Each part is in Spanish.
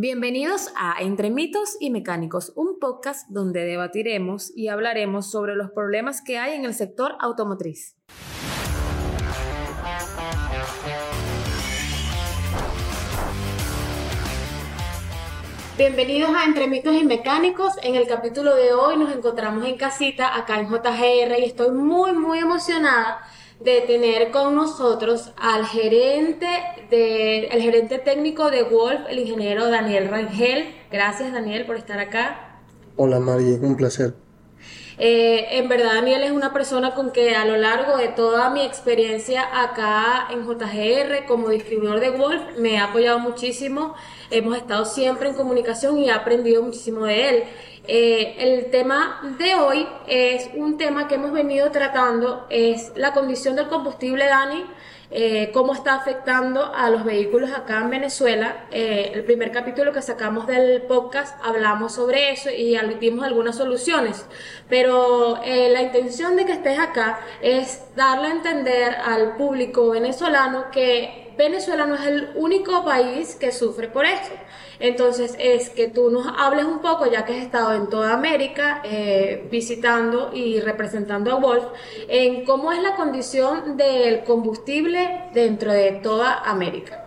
Bienvenidos a Entre mitos y mecánicos, un podcast donde debatiremos y hablaremos sobre los problemas que hay en el sector automotriz. Bienvenidos a Entre mitos y mecánicos. En el capítulo de hoy nos encontramos en casita acá en JGR y estoy muy muy emocionada de tener con nosotros al gerente de, el gerente técnico de Wolf, el ingeniero Daniel Rangel. Gracias Daniel por estar acá. Hola María, un placer. Eh, en verdad Daniel es una persona con que a lo largo de toda mi experiencia acá en JGR como distribuidor de Wolf me ha apoyado muchísimo. Hemos estado siempre en comunicación y he aprendido muchísimo de él. Eh, el tema de hoy es un tema que hemos venido tratando, es la condición del combustible, Dani, eh, cómo está afectando a los vehículos acá en Venezuela. Eh, el primer capítulo que sacamos del podcast hablamos sobre eso y dimos algunas soluciones, pero la intención de que estés acá es darle a entender al público venezolano que Venezuela no es el único país que sufre por eso. Entonces es que tú nos hables un poco, ya que has estado en toda América eh, visitando y representando a Wolf, en cómo es la condición del combustible dentro de toda América.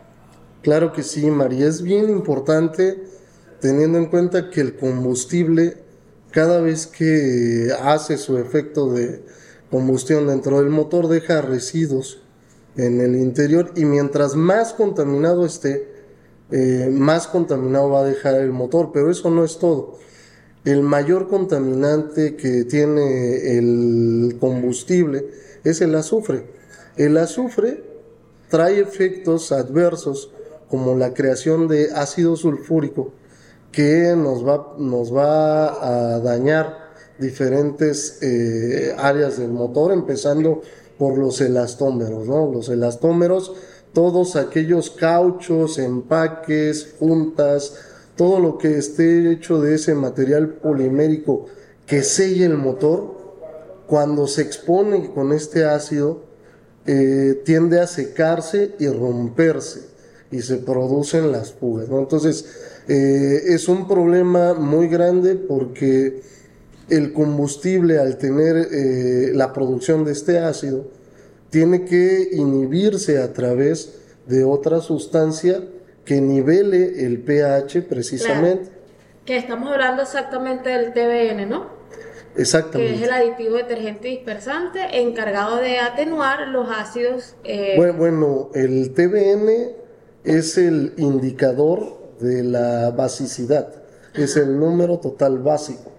Claro que sí, María, es bien importante teniendo en cuenta que el combustible cada vez que hace su efecto de combustión dentro del motor deja residuos en el interior y mientras más contaminado esté, eh, más contaminado va a dejar el motor, pero eso no es todo. El mayor contaminante que tiene el combustible es el azufre. El azufre trae efectos adversos como la creación de ácido sulfúrico que nos va, nos va a dañar diferentes eh, áreas del motor, empezando por los elastómeros. ¿no? Los elastómeros todos aquellos cauchos, empaques, juntas, todo lo que esté hecho de ese material polimérico que selle el motor, cuando se expone con este ácido, eh, tiende a secarse y romperse y se producen las fugas. Entonces, eh, es un problema muy grande porque el combustible, al tener eh, la producción de este ácido, tiene que inhibirse a través de otra sustancia que nivele el pH precisamente. Que estamos hablando exactamente del TBN, ¿no? Exactamente. Que es el aditivo detergente dispersante encargado de atenuar los ácidos. Eh, bueno, bueno, el TBN es el indicador de la basicidad, es el número total básico.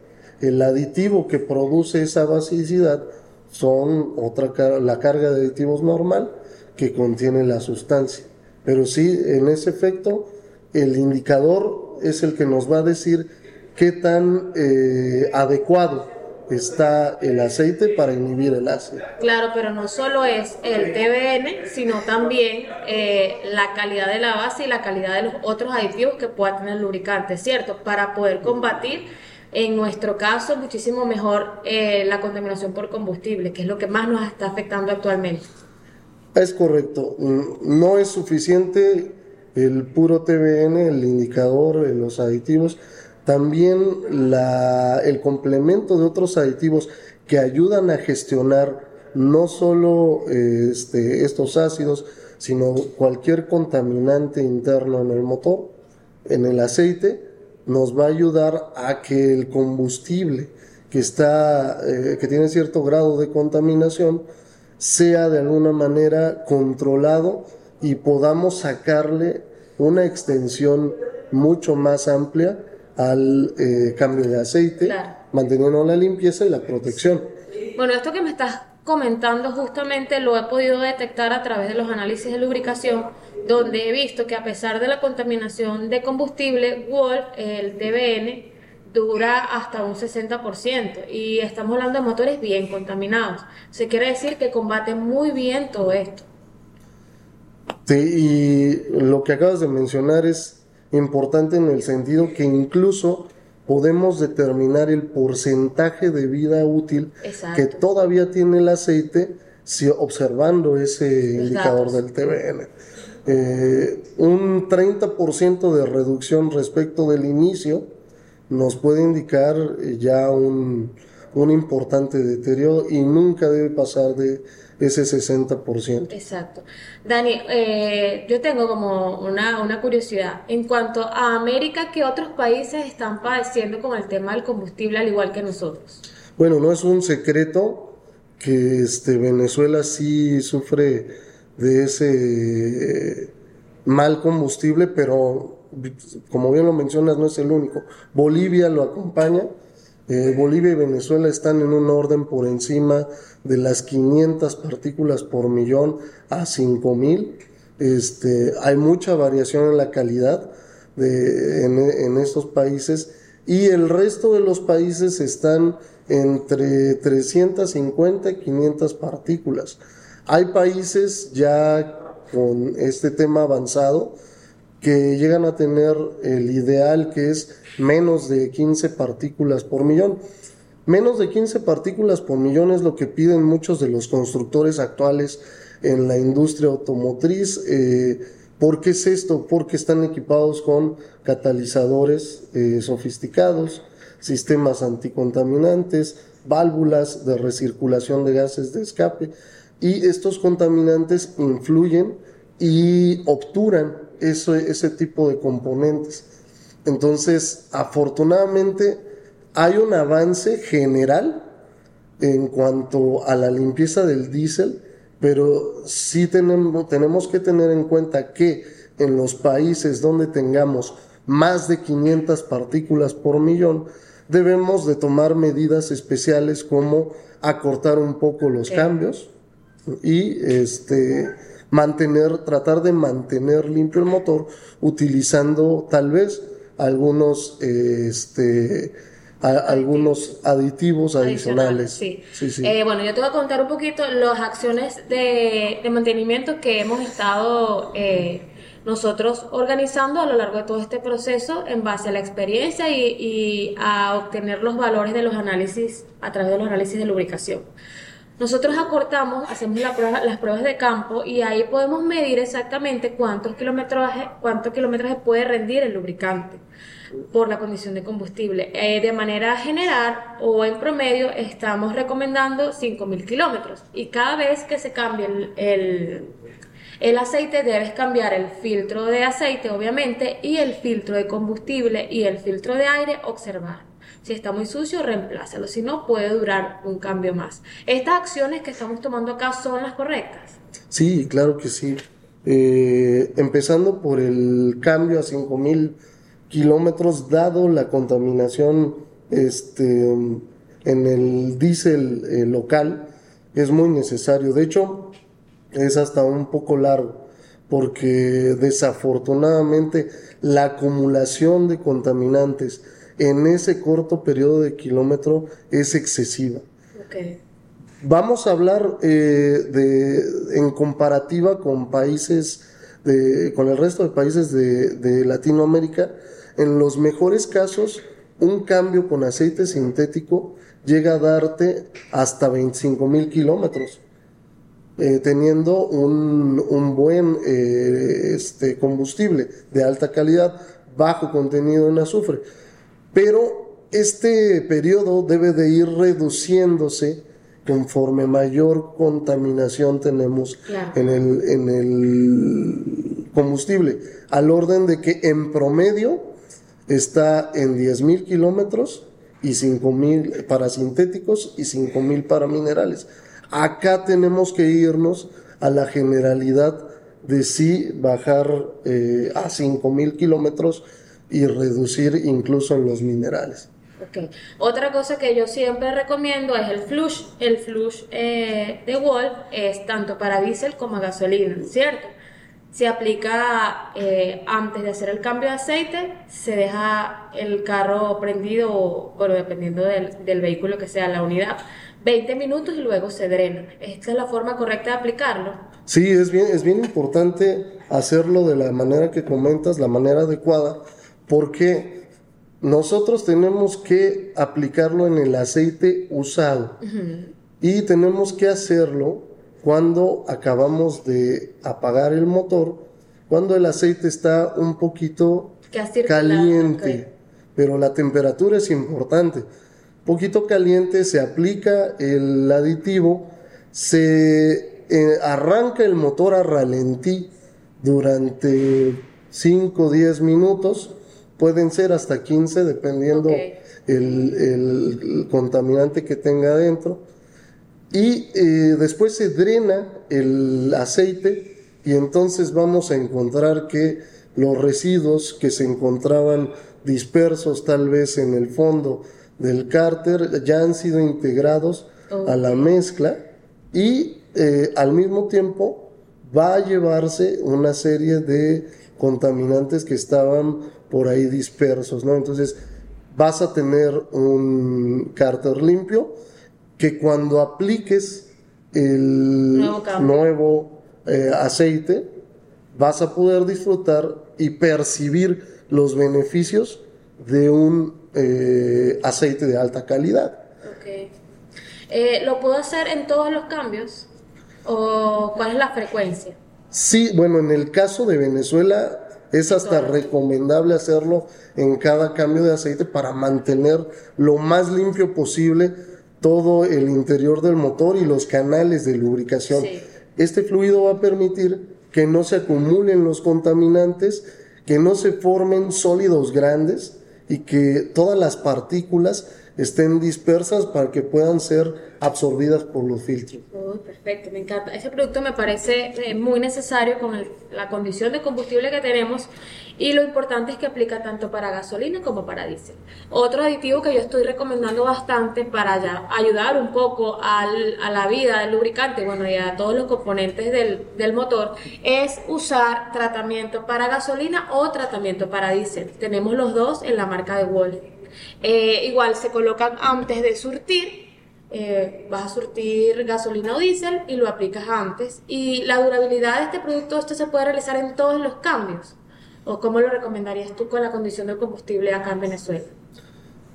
El aditivo que produce esa basicidad son otra la carga de aditivos normal que contiene la sustancia. Pero sí, en ese efecto, el indicador es el que nos va a decir qué tan eh, adecuado está el aceite para inhibir el ácido. Claro, pero no solo es el TBN, sino también eh, la calidad de la base y la calidad de los otros aditivos que pueda tener el lubricante, ¿cierto? Para poder combatir en nuestro caso, muchísimo mejor eh, la contaminación por combustible, que es lo que más nos está afectando actualmente. Es correcto. Mm, no es suficiente el puro TBN, el indicador, los aditivos. También el complemento de otros aditivos que ayudan a gestionar no solo este, estos ácidos, sino cualquier contaminante interno en el motor, en el aceite, nos va a ayudar a que el combustible que está, eh, que tiene cierto grado de contaminación, sea de alguna manera controlado y podamos sacarle una extensión mucho más amplia al eh, cambio de aceite, manteniendo la limpieza y la protección. Bueno, esto que me estás comentando justamente lo he podido detectar a través de los análisis de lubricación donde he visto que a pesar de la contaminación de combustible, Wolf, el TBN, dura hasta un 60% y estamos hablando de motores bien contaminados. Se quiere decir que combate muy bien todo esto. Sí, y lo que acabas de mencionar es importante en el sentido que incluso podemos determinar el porcentaje de vida útil que todavía tiene el aceite si observando ese indicador del TBN. Eh, un 30% de reducción respecto del inicio nos puede indicar eh, ya un, un importante deterioro y nunca debe pasar de ese 60%. Exacto. Dani, eh, yo tengo como una, una, curiosidad. En cuanto a América, ¿qué otros países están padeciendo con el tema del combustible al igual que nosotros? Bueno, no es un secreto que este, Venezuela sí sufre de ese mal combustible, pero como bien lo mencionas, no es el único. Bolivia lo acompaña. Eh, Bolivia y Venezuela están en un orden por encima de las 500 partículas por millón a 5000. Este, hay mucha variación en la calidad de, en, en estos países y el resto de los países están entre 350 y 500 partículas. Hay países ya con este tema avanzado que llegan a tener el ideal que es menos de 15 partículas por millón. Menos de 15 partículas por millón es lo que piden muchos de los constructores actuales en la industria automotriz. Eh, ¿Por qué es esto? Porque están equipados con catalizadores eh, sofisticados, sistemas anticontaminantes, válvulas de recirculación de gases de escape y estos contaminantes influyen y obturan ese tipo de componentes. Entonces, afortunadamente, hay un avance general en cuanto a la limpieza del diésel, pero sí tenemos, tenemos que tener en cuenta que en los países donde tengamos más de 500 partículas por millón, debemos de tomar medidas especiales como acortar un poco los cambios y este mantener, tratar de mantener limpio el motor utilizando tal vez algunos este algunos aditivos adicionales. Sí. Eh, bueno, yo te voy a contar un poquito las acciones de, mantenimiento que hemos estado eh, nosotros organizando a lo largo de todo este proceso en base a la experiencia y, y a obtener los valores de los análisis a través de los análisis de lubricación. Nosotros acortamos, hacemos las pruebas de campo y ahí podemos medir exactamente cuántos kilometraje, cuánto puede rendir el lubricante por la condición de combustible. Eh, de manera general o en promedio estamos recomendando 5.000 kilómetros y cada vez que se cambie el, el aceite debes cambiar el filtro de aceite obviamente y el filtro de combustible y el filtro de aire observar. Si está muy sucio, reemplázalo. Si no, puede durar un cambio más. ¿Estas acciones que estamos tomando acá son las correctas? Sí, claro que sí. Eh, empezando por el cambio a 5000 kilómetros, dado la contaminación este, en el diésel eh, local, es muy necesario. De hecho, es hasta un poco largo, porque desafortunadamente la acumulación de contaminantes en ese corto periodo de kilómetro es excesiva. Vamos a hablar eh, de, en comparativa con países, de, con el resto de países de, Latinoamérica. En los mejores casos, un cambio con aceite sintético llega a darte hasta 25 mil kilómetros. Eh, teniendo un, un buen eh, este, combustible de alta calidad, bajo contenido en azufre pero este periodo debe de ir reduciéndose conforme mayor contaminación tenemos en, el, en el combustible, al orden de que en promedio está en 10.000 kilómetros y 5.000 para sintéticos y 5.000 para minerales. Acá tenemos que irnos a la generalidad de sí bajar eh, a 5.000 kilómetros y reducir incluso los minerales. Okay. Otra cosa que yo siempre recomiendo es el flush. El flush eh, de Wolf es tanto para diésel como gasolina, ¿cierto? Se aplica eh, antes de hacer el cambio de aceite, se deja el carro prendido, bueno, dependiendo del, del vehículo que sea la unidad, 20 minutos y luego se drena. ¿Esta es la forma correcta de aplicarlo? Sí, es bien, es bien importante hacerlo de la manera que comentas, la manera adecuada porque nosotros tenemos que aplicarlo en el aceite usado. Y tenemos que hacerlo cuando acabamos de apagar el motor cuando el aceite está un poquito caliente, pero la temperatura es importante. Poquito caliente, se aplica el aditivo, se eh, arranca el motor a ralentí durante 5 o 10 minutos, pueden ser hasta 15 dependiendo el, el contaminante que tenga adentro. Y eh, después se drena el aceite y entonces vamos a encontrar que los residuos que se encontraban dispersos tal vez en el fondo del cárter ya han sido integrados a la mezcla y eh, al mismo tiempo va a llevarse una serie de contaminantes que estaban por ahí dispersos, ¿no? Entonces vas a tener un cárter limpio que cuando apliques el Nuevo eh, aceite vas a poder disfrutar y percibir los beneficios de un eh, aceite de alta calidad. Ok. Eh, ¿Lo puedo hacer en todos los cambios? ¿O cuál es la frecuencia? Sí, bueno, en el caso de Venezuela es hasta recomendable hacerlo en cada cambio de aceite para mantener lo más limpio posible todo el interior del motor y los canales de lubricación. Sí. Este fluido va a permitir que no se acumulen los contaminantes, que no se formen sólidos grandes y que todas las partículas estén dispersas para que puedan ser absorbidas por los filtros. Perfecto, me encanta. Ese producto me parece eh, muy necesario con el- la condición de combustible que tenemos y lo importante es que aplica tanto para gasolina como para diésel. Otro aditivo que yo estoy recomendando bastante para ayudar un poco a la vida del lubricante, bueno, y a todos los componentes del, del motor, es usar tratamiento para gasolina o tratamiento para diésel. Tenemos los dos en la marca de Wolf. Eh, igual se colocan antes de surtir eh, vas a surtir gasolina o diésel y lo aplicas antes. Y la durabilidad de este producto, esto se puede realizar en todos los cambios. ¿O cómo lo recomendarías tú con la condición del combustible acá en Venezuela?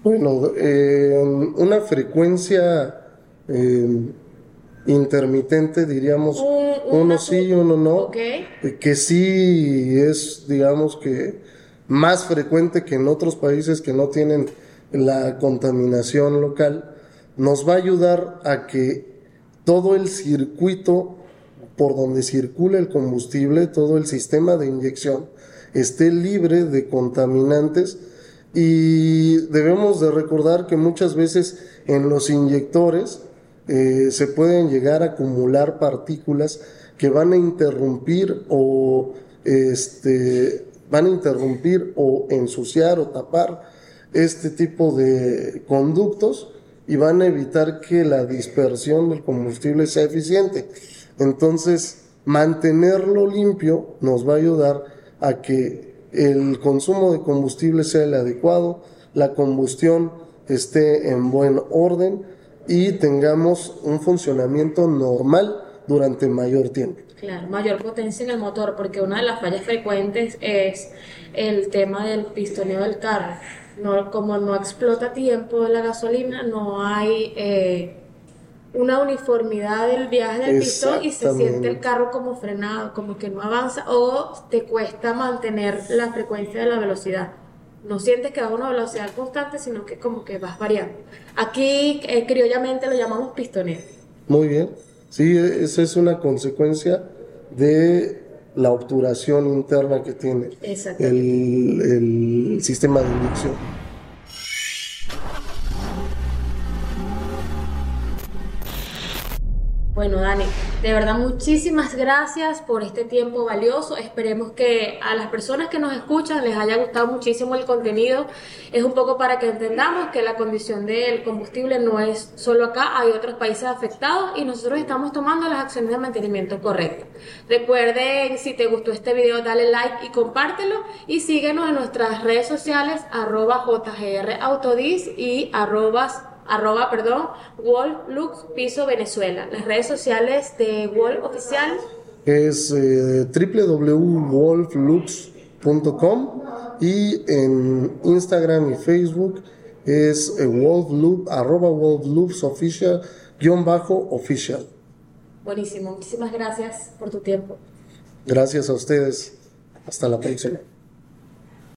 Bueno, eh, una frecuencia eh, intermitente, diríamos, Un- uno sí, uno no, Ok. eh, que sí es, digamos que, más frecuente que en otros países que no tienen la contaminación local, nos va a ayudar a que todo el circuito por donde circula el combustible, todo el sistema de inyección, esté libre de contaminantes. Y debemos de recordar que muchas veces en los inyectores eh, se pueden llegar a acumular partículas que van a interrumpir o este van a interrumpir o ensuciar o tapar este tipo de conductos y van a evitar que la dispersión del combustible sea eficiente. Entonces, mantenerlo limpio nos va a ayudar a que el consumo de combustible sea el adecuado, la combustión esté en buen orden y tengamos un funcionamiento normal durante mayor tiempo. Claro, mayor potencia en el motor, porque una de las fallas frecuentes es el tema del pistoneo del carro. No, como no explota tiempo la gasolina, no hay eh, una uniformidad del viaje del pistón y se siente el carro como frenado, como que no avanza o te cuesta mantener la frecuencia de la velocidad. No sientes que va a una velocidad constante, sino que como que vas variando. Aquí eh, criollamente lo llamamos pistoneo. Muy bien. Sí, esa es una consecuencia de la obturación interna que tiene el, el sistema de inyección. Bueno, Dani, de verdad muchísimas gracias por este tiempo valioso. Esperemos que a las personas que nos escuchan les haya gustado muchísimo el contenido. Es un poco para que entendamos que la condición del combustible no es solo acá, hay otros países afectados y nosotros estamos tomando las acciones de mantenimiento correctas. Recuerden, si te gustó este video, dale like y compártelo y síguenos en nuestras redes sociales arroba jgrautodis y arrobas arroba, perdón, Wolf Lux Piso Venezuela. Las redes sociales de Wolf Oficial. Es eh, www.wolflux.com y en Instagram y Facebook es eh, wolfloop, arroba wolfloops official, guion bajo official. Buenísimo, muchísimas gracias por tu tiempo. Gracias a ustedes. Hasta la próxima.